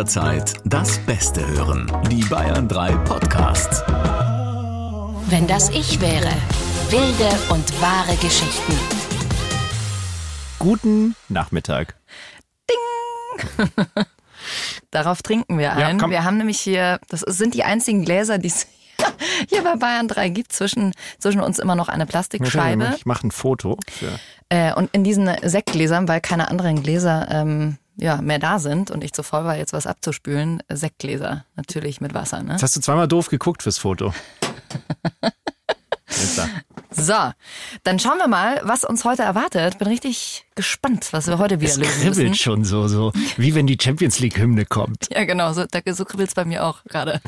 jederzeit das Beste hören. Die Bayern 3 Podcasts. Wenn das ich wäre. Wilde und wahre Geschichten. Guten Nachmittag. Darauf trinken wir ein. komm. wir haben nämlich hier, das sind die einzigen Gläser, die es hier bei Bayern 3 gibt. Zwischen, zwischen uns immer noch eine Plastikscheibe. Ich mache ein Foto. Für Äh, und in diesen Sektgläsern, weil keine anderen Gläser ähm, ja, mehr da sind und ich zu voll war, jetzt was abzuspülen, Sektgläser. Natürlich mit Wasser. Ne? Jetzt hast du zweimal doof geguckt fürs Foto. Da. So, dann schauen wir mal, was uns heute erwartet. Bin richtig gespannt, was wir heute wieder Es lösen kribbelt müssen. schon so, so, wie wenn die Champions League Hymne kommt. Ja, genau, so, so kribbelt's bei mir auch gerade.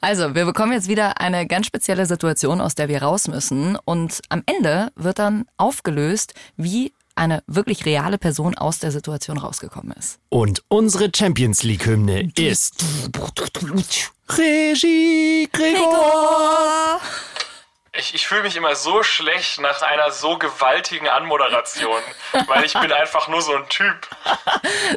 Also, wir bekommen jetzt wieder eine ganz spezielle Situation, aus der wir raus müssen. Und am Ende wird dann aufgelöst, wie eine wirklich reale Person aus der Situation rausgekommen ist. Und unsere Champions League Hymne ist Regie Gregor. Ich, ich fühle mich immer so schlecht nach einer so gewaltigen Anmoderation, weil ich bin einfach nur so ein Typ.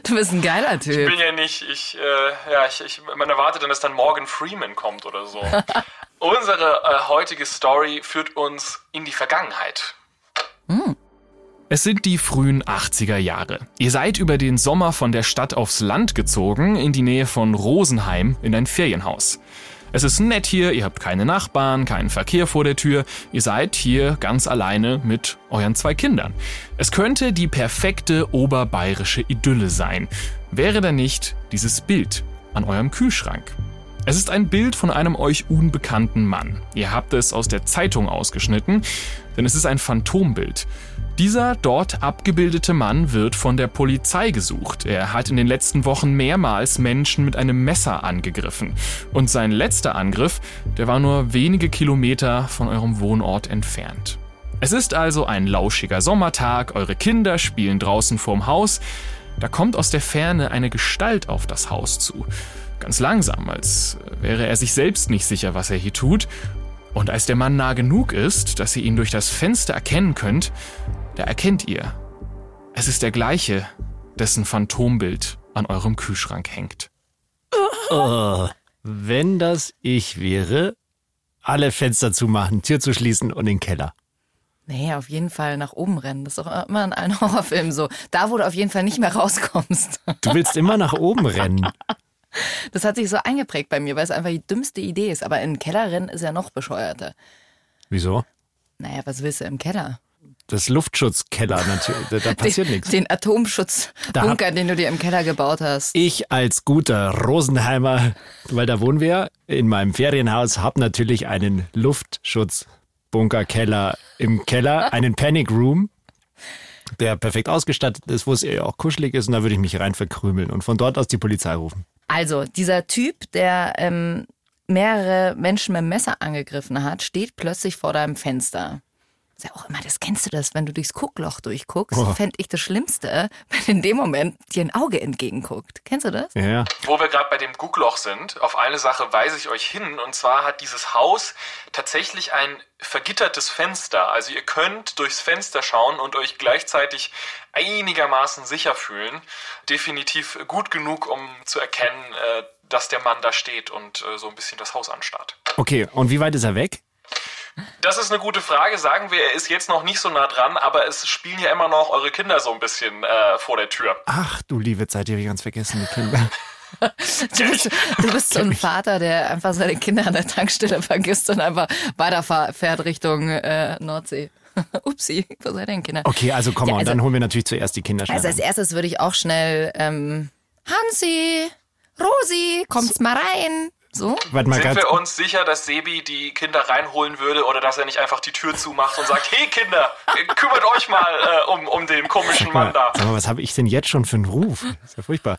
Du bist ein geiler Ich Typ. bin ja nicht, ich, äh, ja, ich, ich, man erwartet dann, dass dann Morgan Freeman kommt oder so. Unsere äh, heutige Story führt uns in die Vergangenheit. Es sind die frühen 80er Jahre. Ihr seid über den Sommer von der Stadt aufs Land gezogen, in die Nähe von Rosenheim, in ein Ferienhaus. Es ist nett hier, ihr habt keine Nachbarn, keinen Verkehr vor der Tür, ihr seid hier ganz alleine mit euren zwei Kindern. Es könnte die perfekte oberbayerische Idylle sein, wäre da nicht dieses Bild an eurem Kühlschrank. Es ist ein Bild von einem euch unbekannten Mann. Ihr habt es aus der Zeitung ausgeschnitten, denn es ist ein Phantombild. Dieser dort abgebildete Mann wird von der Polizei gesucht. Er hat in den letzten Wochen mehrmals Menschen mit einem Messer angegriffen. Und sein letzter Angriff, der war nur wenige Kilometer von eurem Wohnort entfernt. Es ist also ein lauschiger Sommertag, eure Kinder spielen draußen vorm Haus. Da kommt aus der Ferne eine Gestalt auf das Haus zu. Ganz langsam, als wäre er sich selbst nicht sicher, was er hier tut. Und als der Mann nah genug ist, dass ihr ihn durch das Fenster erkennen könnt, da erkennt ihr. Es ist der gleiche, dessen Phantombild an eurem Kühlschrank hängt. Oh, wenn das ich wäre, alle Fenster zumachen, Tür zu schließen und den Keller. Nee, auf jeden Fall nach oben rennen. Das ist doch immer in allen Horrorfilmen so. Da, wo du auf jeden Fall nicht mehr rauskommst. Du willst immer nach oben rennen. Das hat sich so eingeprägt bei mir, weil es einfach die dümmste Idee ist. Aber in den Keller rennen ist ja noch bescheuerter. Wieso? Naja, was willst du im Keller? Das Luftschutzkeller natürlich, da, passiert den, nichts. Den Atomschutzbunker, den du dir im Keller gebaut hast. Ich als guter Rosenheimer, weil da wohnen wir, in meinem Ferienhaus, habe natürlich einen Luftschutzbunkerkeller im Keller, einen Panic Room, der perfekt ausgestattet ist, wo es eher auch kuschelig ist und da würde ich mich rein verkrümeln und von dort aus die Polizei rufen. Also, dieser Typ, der ähm, mehrere Menschen mit dem Messer angegriffen hat, steht plötzlich vor deinem Fenster. Ist ja auch immer, das kennst du das, wenn du durchs Guckloch durchguckst, Oh. fände ich das Schlimmste, wenn in dem Moment dir ein Auge entgegenguckt. Kennst du das? Ja, ja. Wo wir gerade bei dem Guckloch sind, auf eine Sache weise ich euch hin. Und zwar hat dieses Haus tatsächlich ein vergittertes Fenster. Also ihr könnt durchs Fenster schauen und euch gleichzeitig einigermaßen sicher fühlen. Definitiv gut genug, um zu erkennen, äh, dass der Mann da steht und äh, so ein bisschen das Haus anstarrt. Okay, und wie weit ist er weg? Das ist eine gute Frage. Sagen wir, er ist jetzt noch nicht so nah dran, aber es spielen ja immer noch eure Kinder so ein bisschen äh, vor der Tür. Ach, du liebe Zeit, die habe ich ganz vergessen, die Kinder. Du bist, du bist so ein Vater, der einfach seine Kinder an der Tankstelle vergisst und einfach weiterfährt Richtung äh, Nordsee. Upsi, wo seid ihr denn Kinder? Okay, also komm Ja, mal, also- dann holen wir natürlich zuerst die Kinder schnell Also als erstes würde ich auch schnell ähm, Hansi, Rosi, kommt's mal rein. So? Warte mal Sind wir uns sicher, dass Sebi die Kinder reinholen würde oder dass er nicht einfach die Tür zumacht und sagt, hey Kinder, äh, kümmert euch mal äh, um, um den komischen Mann da. Sag mal, was habe ich denn jetzt schon für einen Ruf? Das ist ja furchtbar.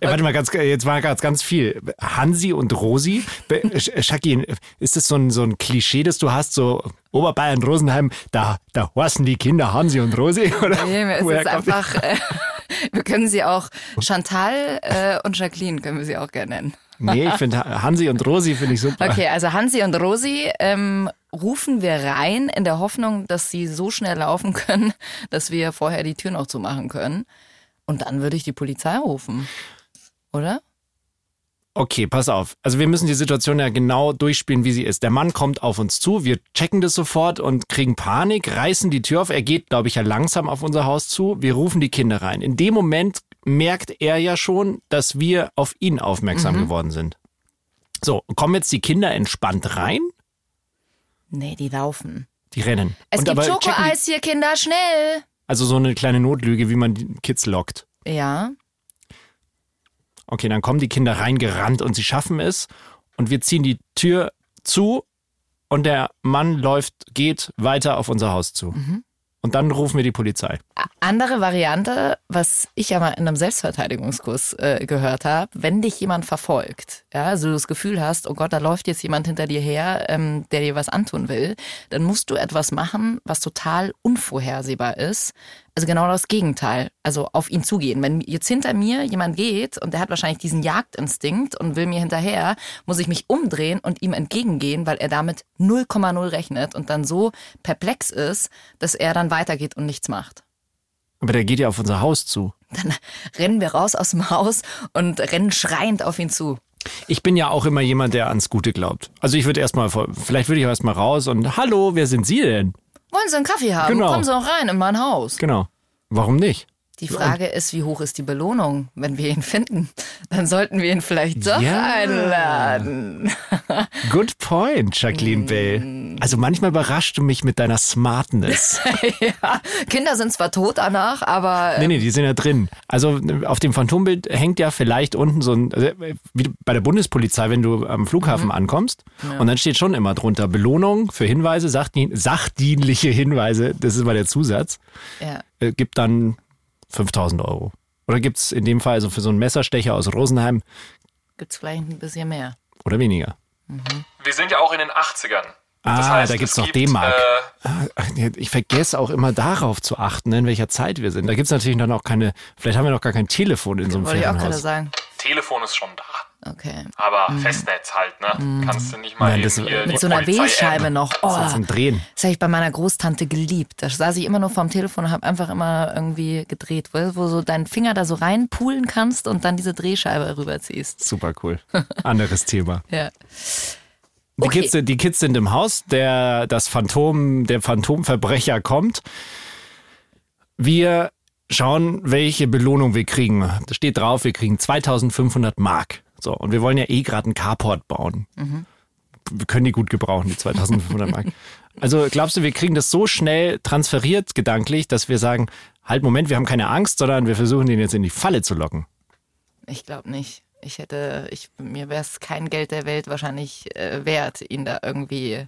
Äh, warte mal, ganz, jetzt war ganz, ganz viel. Hansi und Rosi. Sch- Schaki, ist das so ein, so ein Klischee, das du hast, so Oberbayern, Rosenheim, da, da horsten die Kinder Hansi und Rosi? Oder? Nee, es Woher ist einfach, äh, wir können sie auch, Chantal äh, und Jacqueline können wir sie auch gerne nennen. Nee, ich finde Hansi und Rosi finde ich super. Okay, also Hansi und Rosi ähm, rufen wir rein in der Hoffnung, dass sie so schnell laufen können, dass wir vorher die Tür noch zumachen können. Und dann würde ich die Polizei rufen. Oder? Okay, pass auf. Also wir müssen die Situation ja genau durchspielen, wie sie ist. Der Mann kommt auf uns zu, wir checken das sofort und kriegen Panik, reißen die Tür auf. Er geht, glaube ich, ja langsam auf unser Haus zu. Wir rufen die Kinder rein. In dem Moment merkt er ja schon, dass wir auf ihn aufmerksam geworden sind. So, kommen jetzt die Kinder entspannt rein? Nee, die laufen. Die rennen. Es Und gibt Schokoeis hier, Kinder, schnell. Also so eine kleine Notlüge, wie man die Kids lockt. Ja. Okay, dann kommen die Kinder reingerannt und sie schaffen es. Und wir ziehen die Tür zu und der Mann läuft, geht weiter auf unser Haus zu. Und dann rufen wir die Polizei. Andere Variante, was ich ja mal in einem Selbstverteidigungskurs äh, gehört habe, wenn dich jemand verfolgt, ja, also du das Gefühl hast, oh Gott, da läuft jetzt jemand hinter dir her, ähm, der dir was antun will, dann musst du etwas machen, was total unvorhersehbar ist. Also genau das Gegenteil. Also auf ihn zugehen. Wenn jetzt hinter mir jemand geht und der hat wahrscheinlich diesen Jagdinstinkt und will mir hinterher, muss ich mich umdrehen und ihm entgegengehen, weil er damit 0,0 rechnet und dann so perplex ist, dass er dann weitergeht und nichts macht. Aber der geht ja auf unser Haus zu. Dann rennen wir raus aus dem Haus und rennen schreiend auf ihn zu. Ich bin ja auch immer jemand, der ans Gute glaubt. Also ich würde erstmal, vielleicht würde ich erstmal raus und hallo, wer sind Sie denn? Wollen Sie einen Kaffee haben? Genau. Kommen Sie auch rein in mein Haus. Genau. Warum nicht? Die Frage ist, wie hoch ist die Belohnung, wenn wir ihn finden? Dann sollten wir ihn vielleicht doch Ja. einladen. Good point, Jacqueline Bell. Also manchmal überraschst du mich mit deiner Smartness. ja, Kinder sind zwar tot danach, aber Nee, nee, die sind ja drin. Also auf dem Phantombild hängt ja vielleicht unten so ein, also, wie bei der Bundespolizei, wenn du am Flughafen ankommst. Und dann steht schon immer drunter Belohnung für Hinweise, sachdien sachdienliche Hinweise, das ist mal der Zusatz, ja. äh, gibt dann 5000 Euro. Oder gibt's in dem Fall, also für so einen Messerstecher aus Rosenheim gibt's vielleicht ein bisschen mehr. oder weniger? Wir sind ja auch in den 80ern. Ah, da gibt's es noch gibt, D-Mark. Äh, Ich vergesse auch immer darauf zu achten, in welcher Zeit wir sind. Da gibt's natürlich dann auch keine, vielleicht haben wir noch gar kein Telefon in so einem Wollte ich auch gerade Ferienhaus. sagen. Telefon ist schon da. Okay. Aber Festnetz halt, ne? Kannst du nicht mal Nein, das- hier Mit so einer Wählscheibe noch. Oh, Zum Drehen. das habe ich bei meiner Großtante geliebt. Da saß ich immer nur vorm Telefon und habe einfach immer irgendwie gedreht, wo, wo so deinen Finger da so reinpulen kannst und dann diese Drehscheibe rüberziehst. Super cool. Anderes Thema. Ja. Die, Okay. Kids, die Kids sind im Haus, der, das Phantom, der Phantomverbrecher kommt. Wir schauen, welche Belohnung wir kriegen. Da steht drauf, wir kriegen 2500 Mark. So, und wir wollen ja eh gerade einen Carport bauen. Wir können die gut gebrauchen, die 2500 Mark. Also glaubst du, wir kriegen das so schnell transferiert gedanklich, dass wir sagen, halt Moment, wir haben keine Angst, sondern wir versuchen den jetzt in die Falle zu locken. Ich glaube nicht. Ich hätte, ich, mir wäre es kein Geld der Welt wahrscheinlich äh, wert, ihn da irgendwie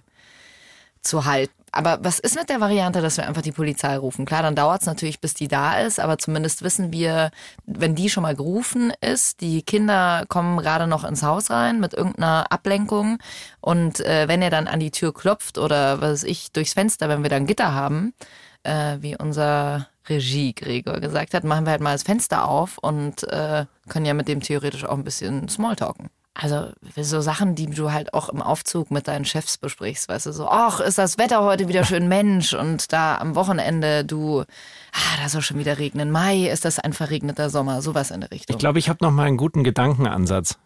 zu halten. Aber was ist mit der Variante, dass wir einfach die Polizei rufen? Klar, dann dauert es natürlich, bis die da ist, aber zumindest wissen wir, wenn die schon mal gerufen ist, die Kinder kommen gerade noch ins Haus rein mit irgendeiner Ablenkung und äh, wenn er dann an die Tür klopft oder was weiß ich, durchs Fenster, wenn wir dann Gitter haben, äh, wie unser Regie Gregor gesagt hat, machen wir halt mal das Fenster auf und äh, können ja mit dem theoretisch auch ein bisschen Smalltalken. Also so Sachen, die du halt auch im Aufzug mit deinen Chefs besprichst, weißt du, so, ach, ist das Wetter heute wieder schön Mensch und da am Wochenende du, ah, da soll schon wieder regnen, Mai ist das ein verregneter Sommer, sowas in der Richtung. Ich glaube, ich habe noch mal einen guten Gedankenansatz,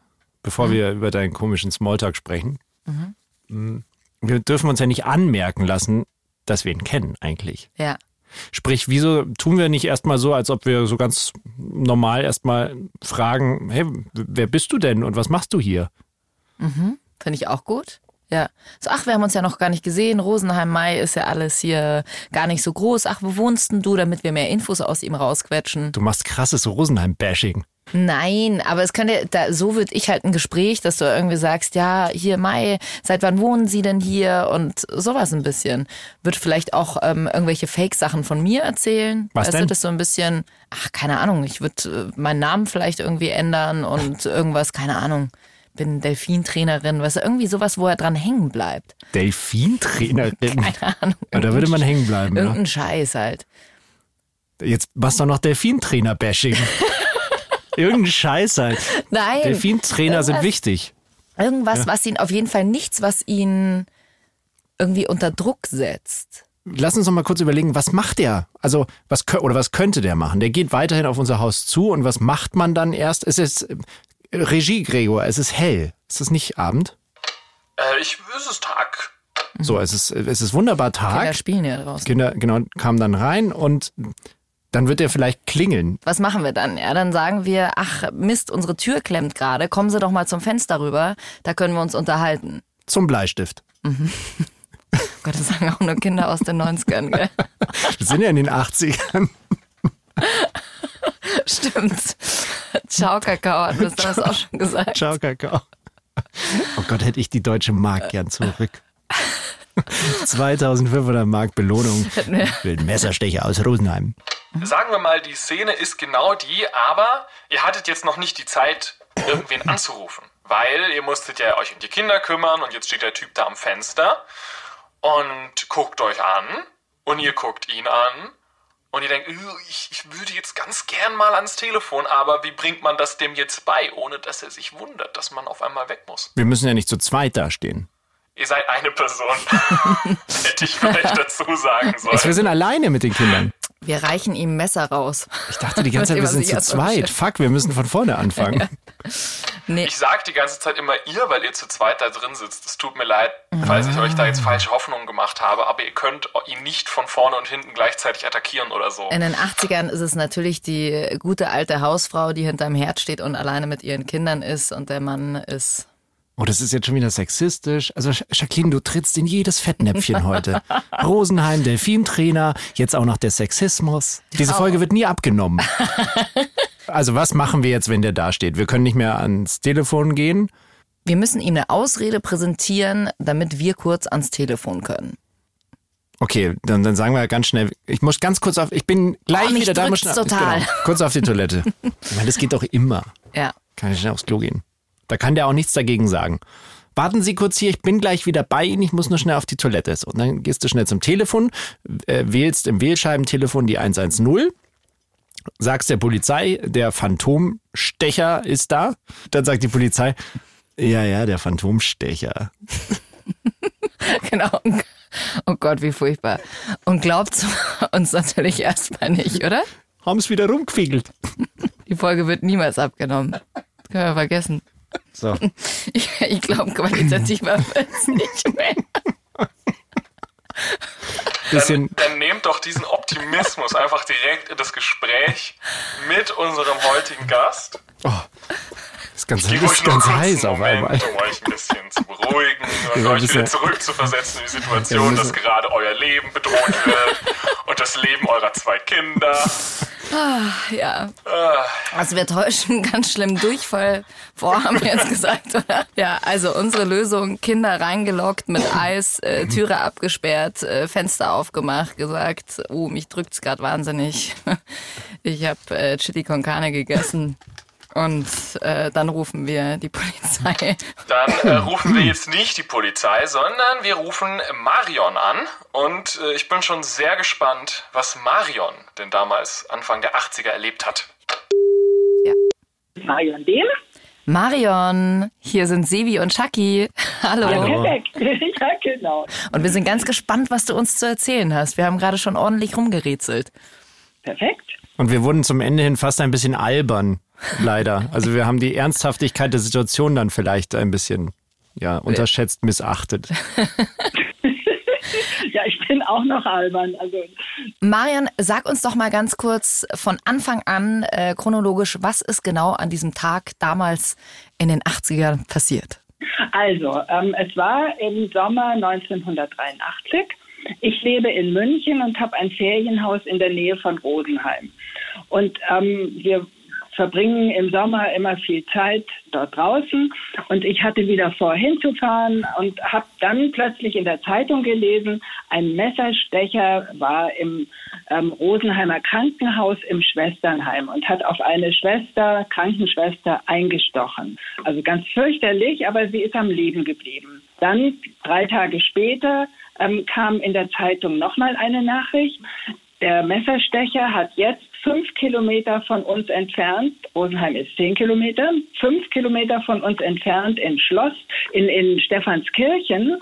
bevor wir über deinen komischen Smalltalk sprechen. Mm, Wir dürfen uns ja nicht anmerken lassen, dass wir ihn kennen eigentlich. ja. Sprich, wieso tun wir nicht erstmal so, als ob wir so ganz normal erstmal fragen, hey, wer bist du denn und was machst du hier? Finde ich auch gut. Ja. So, ach, wir haben uns ja noch gar nicht gesehen. Rosenheim Mai ist ja alles hier gar nicht so groß. Ach, wo wohnst denn du, damit wir mehr Infos aus ihm rausquetschen? Du machst krasses Rosenheim-Bashing. Nein, aber es könnte, da, so wird ich halt ein Gespräch, dass du irgendwie sagst, ja, hier Mai, seit wann wohnen Sie denn hier und sowas ein bisschen. Wird vielleicht auch ähm, irgendwelche Fake-Sachen von mir erzählen. Was weißt denn? du, das so ein bisschen, ach, keine Ahnung, ich würde äh, meinen Namen vielleicht irgendwie ändern und irgendwas, keine Ahnung. Bin Delfintrainerin, was irgendwie sowas, wo er dran hängen bleibt. Delfintrainerin. Keine Ahnung. Ja, da würde man hängen bleiben. Ja. Irgendein Scheiß halt. Jetzt machst du noch Delfintrainer-Bashing. Irgendein Scheiß halt. Nein. Delfintrainer sind wichtig. Irgendwas, was ihn, auf jeden Fall nichts, was ihn irgendwie unter Druck setzt. Lass uns noch mal kurz überlegen, was macht der? Also, was oder was könnte der machen? Der geht weiterhin auf unser Haus zu und was macht man dann erst? Ist es Regie, Gregor, es ist hell. Ist es nicht Abend? Äh, ich, es ist Tag. So, es ist, es ist wunderbar Tag. Kinder spielen ja draußen. Kinder, genau, kamen dann rein und dann wird er vielleicht klingeln. Was machen wir dann? Ja, dann sagen wir, ach Mist, unsere Tür klemmt gerade, kommen Sie doch mal zum Fenster rüber, da können wir uns unterhalten. Zum Bleistift. Gott, das sagen auch nur Kinder aus den 90ern, gell? Wir sind ja in den 80ern. Stimmt. Ciao, Kakao, hat das damals auch schon gesagt. Ciao, Kakao. Oh Gott, hätte ich die deutsche Mark gern zurück. 2500 Mark Belohnung für den Messerstecher aus Rosenheim. Sagen wir mal, die Szene ist genau die, aber ihr hattet jetzt noch nicht die Zeit, irgendwen anzurufen. Weil ihr musstet ja euch um die Kinder kümmern und jetzt steht der Typ da am Fenster und guckt euch an und ihr guckt ihn an und ihr denkt, "Uh, ich, ich würde jetzt ganz gern mal ans Telefon, aber wie bringt man das dem jetzt bei, ohne dass er sich wundert, dass man auf einmal weg muss? Wir müssen ja nicht zu zweit dastehen. Ihr seid eine Person. Hätte ich vielleicht dazu sagen sollen. Wir sind alleine mit den Kindern. Wir reichen ihm Messer raus. Ich dachte die ganze Zeit, wir sind zu zweit. Fuck, wir müssen von vorne anfangen. Nee, Ich sag die ganze Zeit immer ihr, weil ihr zu zweit da drin sitzt. Es tut mir leid, falls ich euch da jetzt falsche Hoffnungen gemacht habe, aber ihr könnt ihn nicht von vorne und hinten gleichzeitig attackieren oder so. in den 80ern ist es natürlich die gute alte Hausfrau, die hinterm Herd steht und alleine mit ihren Kindern ist und der Mann ist Oh, das ist jetzt schon wieder sexistisch. Also, Jacqueline, du trittst in jedes Fettnäpfchen heute. Rosenheim, Delfintrainer, jetzt auch noch der Sexismus. Diese Folge wird nie abgenommen. Also, was machen wir jetzt, wenn der da steht? Wir können nicht mehr ans Telefon gehen. Wir müssen ihm eine Ausrede präsentieren, damit wir kurz ans Telefon können. Okay, dann, dann sagen wir ganz schnell, ich muss ganz kurz auf, ich bin gleich Oh, wieder da. muss total. Genau, kurz auf die Toilette. Ich meine, das geht doch immer. Ja. Kann ich schnell aufs Klo gehen. Da kann der auch nichts dagegen sagen. Warten Sie kurz hier, ich bin gleich wieder bei Ihnen, ich muss nur schnell auf die Toilette. So, und dann gehst du schnell zum Telefon, äh, wählst im Wählscheibentelefon die 110, sagst der Polizei, der Phantomstecher ist da. Dann sagt die Polizei, ja, ja, der Phantomstecher. Genau. Oh Gott, wie furchtbar. Und glaubt uns natürlich erstmal nicht, oder? Haben es wieder rumgefiegelt. Die Folge wird niemals abgenommen. Das können wir vergessen. So. Ich, ich glaube, qualitativer wird es nicht mehr. Dann, dann nehmt doch diesen Optimismus einfach direkt in das Gespräch mit unserem heutigen Gast. ist ganz, Gib ist ganz heiß auf einmal. um euch ein bisschen zu beruhigen und euch wieder bisschen- zurückzuversetzen in die Situation, dass gerade euer Leben bedroht wird und das Leben eurer zwei Kinder. Ja. Ah, Also wir täuschen ganz schlimm Durchfall vor, haben wir jetzt gesagt, oder? Ja, also unsere Lösung, Kinder reingelockt mit Eis, äh, Türe abgesperrt, äh, Fenster aufgemacht, gesagt, oh, mich drückt's gerade wahnsinnig. Ich habe äh, Chili con Carne gegessen. Und äh, dann rufen wir die Polizei. Dann äh, rufen wir jetzt nicht die Polizei, sondern wir rufen Marion an. Und äh, ich bin schon sehr gespannt, was Marion denn damals Anfang der 80er erlebt hat. Marion Dehm. Marion, hier sind Sevi und Chucky. Hallo. Hallo. Perfekt. ja, genau. Und wir sind ganz gespannt, was du uns zu erzählen hast. Wir haben gerade schon ordentlich rumgerätselt. Perfekt. Und wir wurden zum Ende hin fast ein bisschen albern, leider. Also wir haben die Ernsthaftigkeit der Situation dann vielleicht ein bisschen ja, unterschätzt, missachtet. Ja, ich bin auch noch albern. Also Marion, sag uns doch mal ganz kurz von Anfang an äh, chronologisch, was ist genau an diesem Tag damals in den 80ern passiert? Also, ähm, es war im Sommer 1983. Ich lebe in München und habe ein Ferienhaus in der Nähe von Rosenheim. Und ähm, wir verbringen im Sommer immer viel Zeit dort draußen. Und ich hatte wieder vor, hinzufahren und habe dann plötzlich in der Zeitung gelesen, ein Messerstecher war im ähm, Rosenheimer Krankenhaus im Schwesternheim und hat auf eine Schwester, Krankenschwester, eingestochen. Also ganz fürchterlich, aber sie ist am Leben geblieben. Dann, drei Tage später, ähm, kam in der Zeitung nochmal eine Nachricht. Der Messerstecher hat jetzt fünf Kilometer von uns entfernt, Rosenheim ist zehn Kilometer, fünf Kilometer von uns entfernt in Schloss, in, in Stephanskirchen,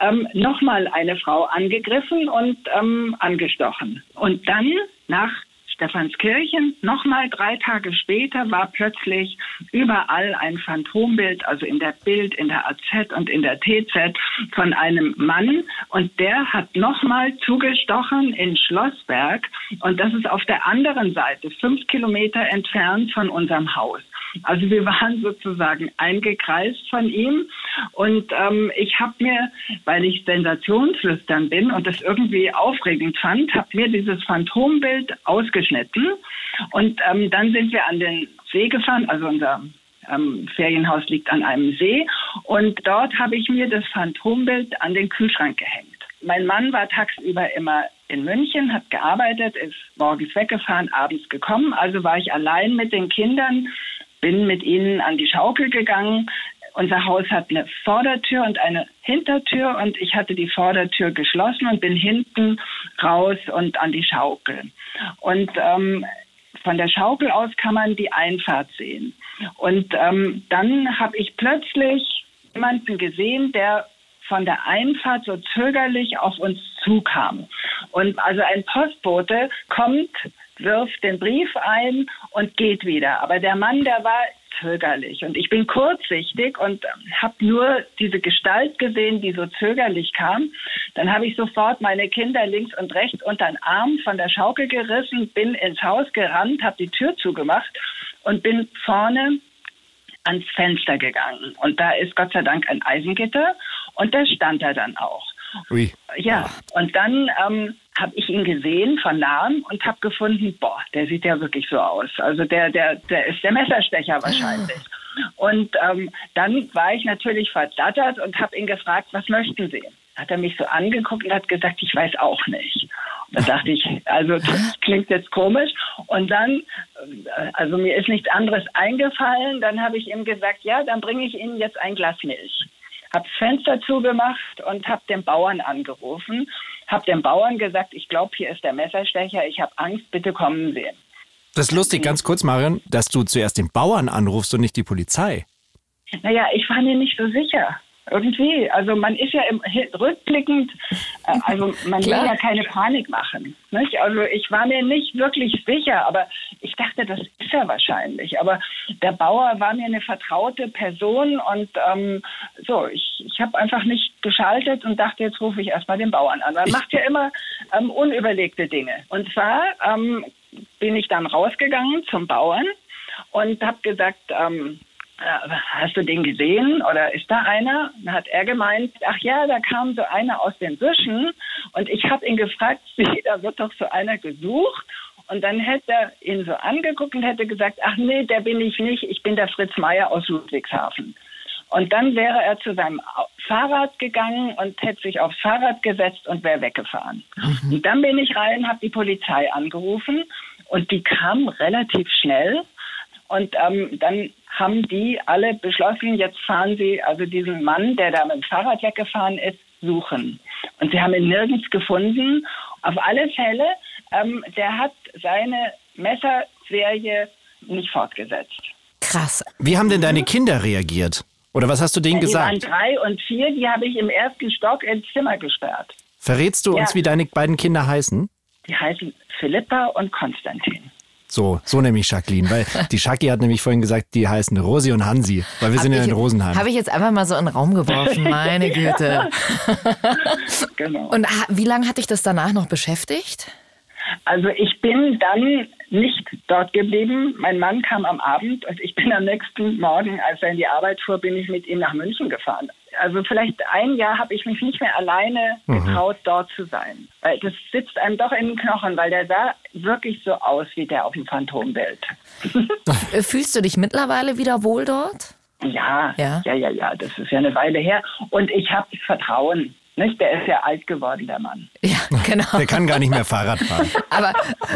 ähm, nochmal eine Frau angegriffen und ähm, angestochen. Und dann nach Stephanskirchen. Nochmal drei Tage später war plötzlich überall ein Phantombild, also in der Bild, in der AZ und in der TZ von einem Mann. Und der hat nochmal zugestochen in Schlossberg. Und das ist auf der anderen Seite, fünf Kilometer entfernt von unserem Haus. Also wir waren sozusagen eingekreist von ihm. Und ähm, ich habe mir, weil ich Sensationslüstern bin und das irgendwie aufregend fand, habe mir dieses Phantombild ausgeschnitten. Und ähm, dann sind wir an den See gefahren, also unser ähm, Ferienhaus liegt an einem See. Und dort habe ich mir das Phantombild an den Kühlschrank gehängt. Mein Mann war tagsüber immer in München, hat gearbeitet, ist morgens weggefahren, abends gekommen. Also war ich allein mit den Kindern bin mit ihnen an die Schaukel gegangen. Unser Haus hat eine Vordertür und eine Hintertür und ich hatte die Vordertür geschlossen und bin hinten raus und an die Schaukel. Und ähm, von der Schaukel aus kann man die Einfahrt sehen. Und ähm, dann habe ich plötzlich jemanden gesehen, der von der Einfahrt so zögerlich auf uns zukam. Und also ein Postbote kommt wirft den Brief ein und geht wieder. Aber der Mann, der war zögerlich. Und ich bin kurzsichtig und habe nur diese Gestalt gesehen, die so zögerlich kam. Dann habe ich sofort meine Kinder links und rechts unter den Arm von der Schaukel gerissen, bin ins Haus gerannt, habe die Tür zugemacht und bin vorne ans Fenster gegangen. Und da ist Gott sei Dank ein Eisengitter und da stand er dann auch. Ui. Ja, und dann ähm, habe ich ihn gesehen von nahem und habe gefunden, boah, der sieht ja wirklich so aus. Also der, der, der ist der Messerstecher wahrscheinlich. Und ähm, dann war ich natürlich verdattert und habe ihn gefragt, was möchten Sie? Hat er mich so angeguckt und hat gesagt, ich weiß auch nicht. Da dachte ich, also das klingt jetzt komisch. Und dann, äh, also mir ist nichts anderes eingefallen. Dann habe ich ihm gesagt, ja, dann bringe ich Ihnen jetzt ein Glas Milch habe das Fenster zugemacht und habe den Bauern angerufen, habe dem Bauern gesagt, ich glaube, hier ist der Messerstecher, ich habe Angst, bitte kommen Sie. Das ist lustig, ganz kurz, Marion, dass du zuerst den Bauern anrufst und nicht die Polizei. Naja, ich war mir nicht so sicher irgendwie, also man ist ja im, rückblickend, äh, also man will ja keine Panik machen. Nicht? Also ich war mir nicht wirklich sicher, aber ich dachte, das ist er wahrscheinlich. Aber der Bauer war mir eine vertraute Person und ähm, so, ich, ich habe einfach nicht geschaltet und dachte, jetzt rufe ich erstmal den Bauern an. Man macht ja immer ähm, unüberlegte Dinge. Und zwar ähm, bin ich dann rausgegangen zum Bauern und habe gesagt, ähm, äh, hast du den gesehen oder ist da einer? Dann hat er gemeint, ach ja, da kam so einer aus den Büschen und ich habe ihn gefragt, wie, da wird doch so einer gesucht. Und dann hätte er ihn so angeguckt und hätte gesagt, ach nee, der bin ich nicht, ich bin der Fritz Meier aus Ludwigshafen. Und dann wäre er zu seinem Fahrrad gegangen und hätte sich aufs Fahrrad gesetzt und wäre weggefahren. Mhm. Und dann bin ich rein, habe die Polizei angerufen und die kam relativ schnell. Und ähm, dann haben die alle beschlossen, jetzt fahren sie also diesen Mann, der da mit dem Fahrrad weggefahren ist, suchen. Und sie haben ihn nirgends gefunden. Auf alle Fälle, ähm, der hat seine Messerserie nicht fortgesetzt. Krass. Wie haben denn deine Kinder reagiert? Oder was hast du denen ja, die gesagt? Die waren drei und vier, die habe ich im ersten Stock ins Zimmer gesperrt. Verrätst du ja. uns, wie deine beiden Kinder heißen? Die heißen Philippa und Konstantin. So, so nämlich Jacqueline, weil die Schacki hat nämlich vorhin gesagt, die heißen Rosi und Hansi, weil wir hab sind ja in Rosenheim. Habe ich jetzt einfach mal so in den Raum geworfen, meine Güte. genau. Und wie lange hat dich das danach noch beschäftigt? Also ich bin dann nicht dort geblieben. Mein Mann kam am Abend und ich bin am nächsten Morgen, als er in die Arbeit fuhr, bin ich mit ihm nach München gefahren. Also vielleicht ein Jahr habe ich mich nicht mehr alleine mhm. getraut, mhm. dort zu sein. Weil das sitzt einem doch in den Knochen, weil der sah wirklich so aus wie der auf dem Phantombild. Fühlst du dich mittlerweile wieder wohl dort? Ja, ja, ja, ja, ja. Das ist ja eine Weile her. Und ich habe Vertrauen. Nicht? Der ist ja alt geworden, der Mann. Ja, genau. Der kann gar nicht mehr Fahrrad fahren. Aber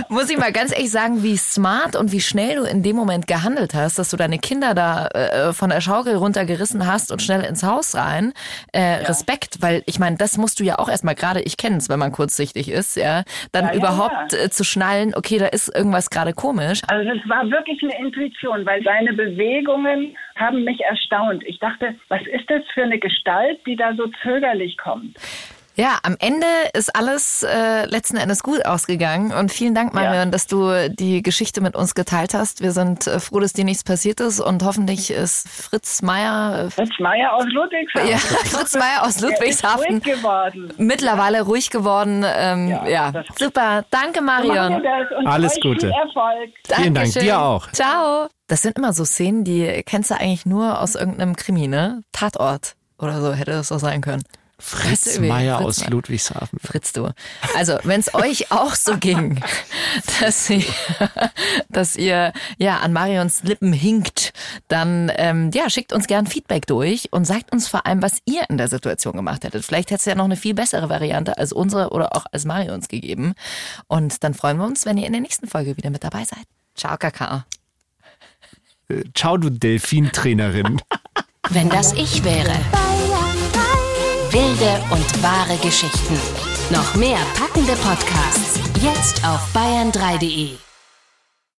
muss ich mal ganz ehrlich sagen, wie smart und wie schnell du in dem Moment gehandelt hast, dass du deine Kinder da äh, von der Schaukel runtergerissen hast und schnell ins Haus rein. Äh, ja. Respekt, weil ich meine, das musst du ja auch erstmal gerade, ich kenne es, wenn man kurzsichtig ist, ja, dann ja, überhaupt ja, äh, zu schnallen, okay, da ist irgendwas gerade komisch. Also das war wirklich eine Intuition, weil seine Bewegungen haben mich erstaunt. Ich dachte, was ist das für eine Gestalt, die da so zögerlich kommt? Ja, am Ende ist alles äh, letzten Endes gut ausgegangen. Und vielen Dank, Marion, ja. dass du die Geschichte mit uns geteilt hast. Wir sind äh, froh, dass dir nichts passiert ist. Und hoffentlich ist Fritz Meier. Äh, Fritz Meier aus Ludwigshafen. Ja, Fritz Meier aus Ludwigshafen. ruhig geworden. Mittlerweile ruhig geworden. Ähm, ja, ja. super. Danke, Marion. Alles Gute. Viel Erfolg. Vielen Dank. Dir auch. Ciao. Das sind immer so Szenen, die kennst du eigentlich nur aus irgendeinem Krimi, ne? Tatort oder so hätte das doch sein können. Fritz Meier aus Meier. Ludwigshafen. Fritz, du. Also, wenn es euch auch so ging, dass, sie, dass ihr ja an Marions Lippen hinkt, dann ähm, ja, schickt uns gern Feedback durch und sagt uns vor allem, was ihr in der Situation gemacht hättet. Vielleicht hätte es ja noch eine viel bessere Variante als unsere oder auch als Marions gegeben. Und dann freuen wir uns, wenn ihr in der nächsten Folge wieder mit dabei seid. Ciao, Kakao. Äh, ciao, du Delfintrainerin. Wenn das ich wäre. Wilde und wahre Geschichten. Noch mehr packende Podcasts. Jetzt auf bayern3.de.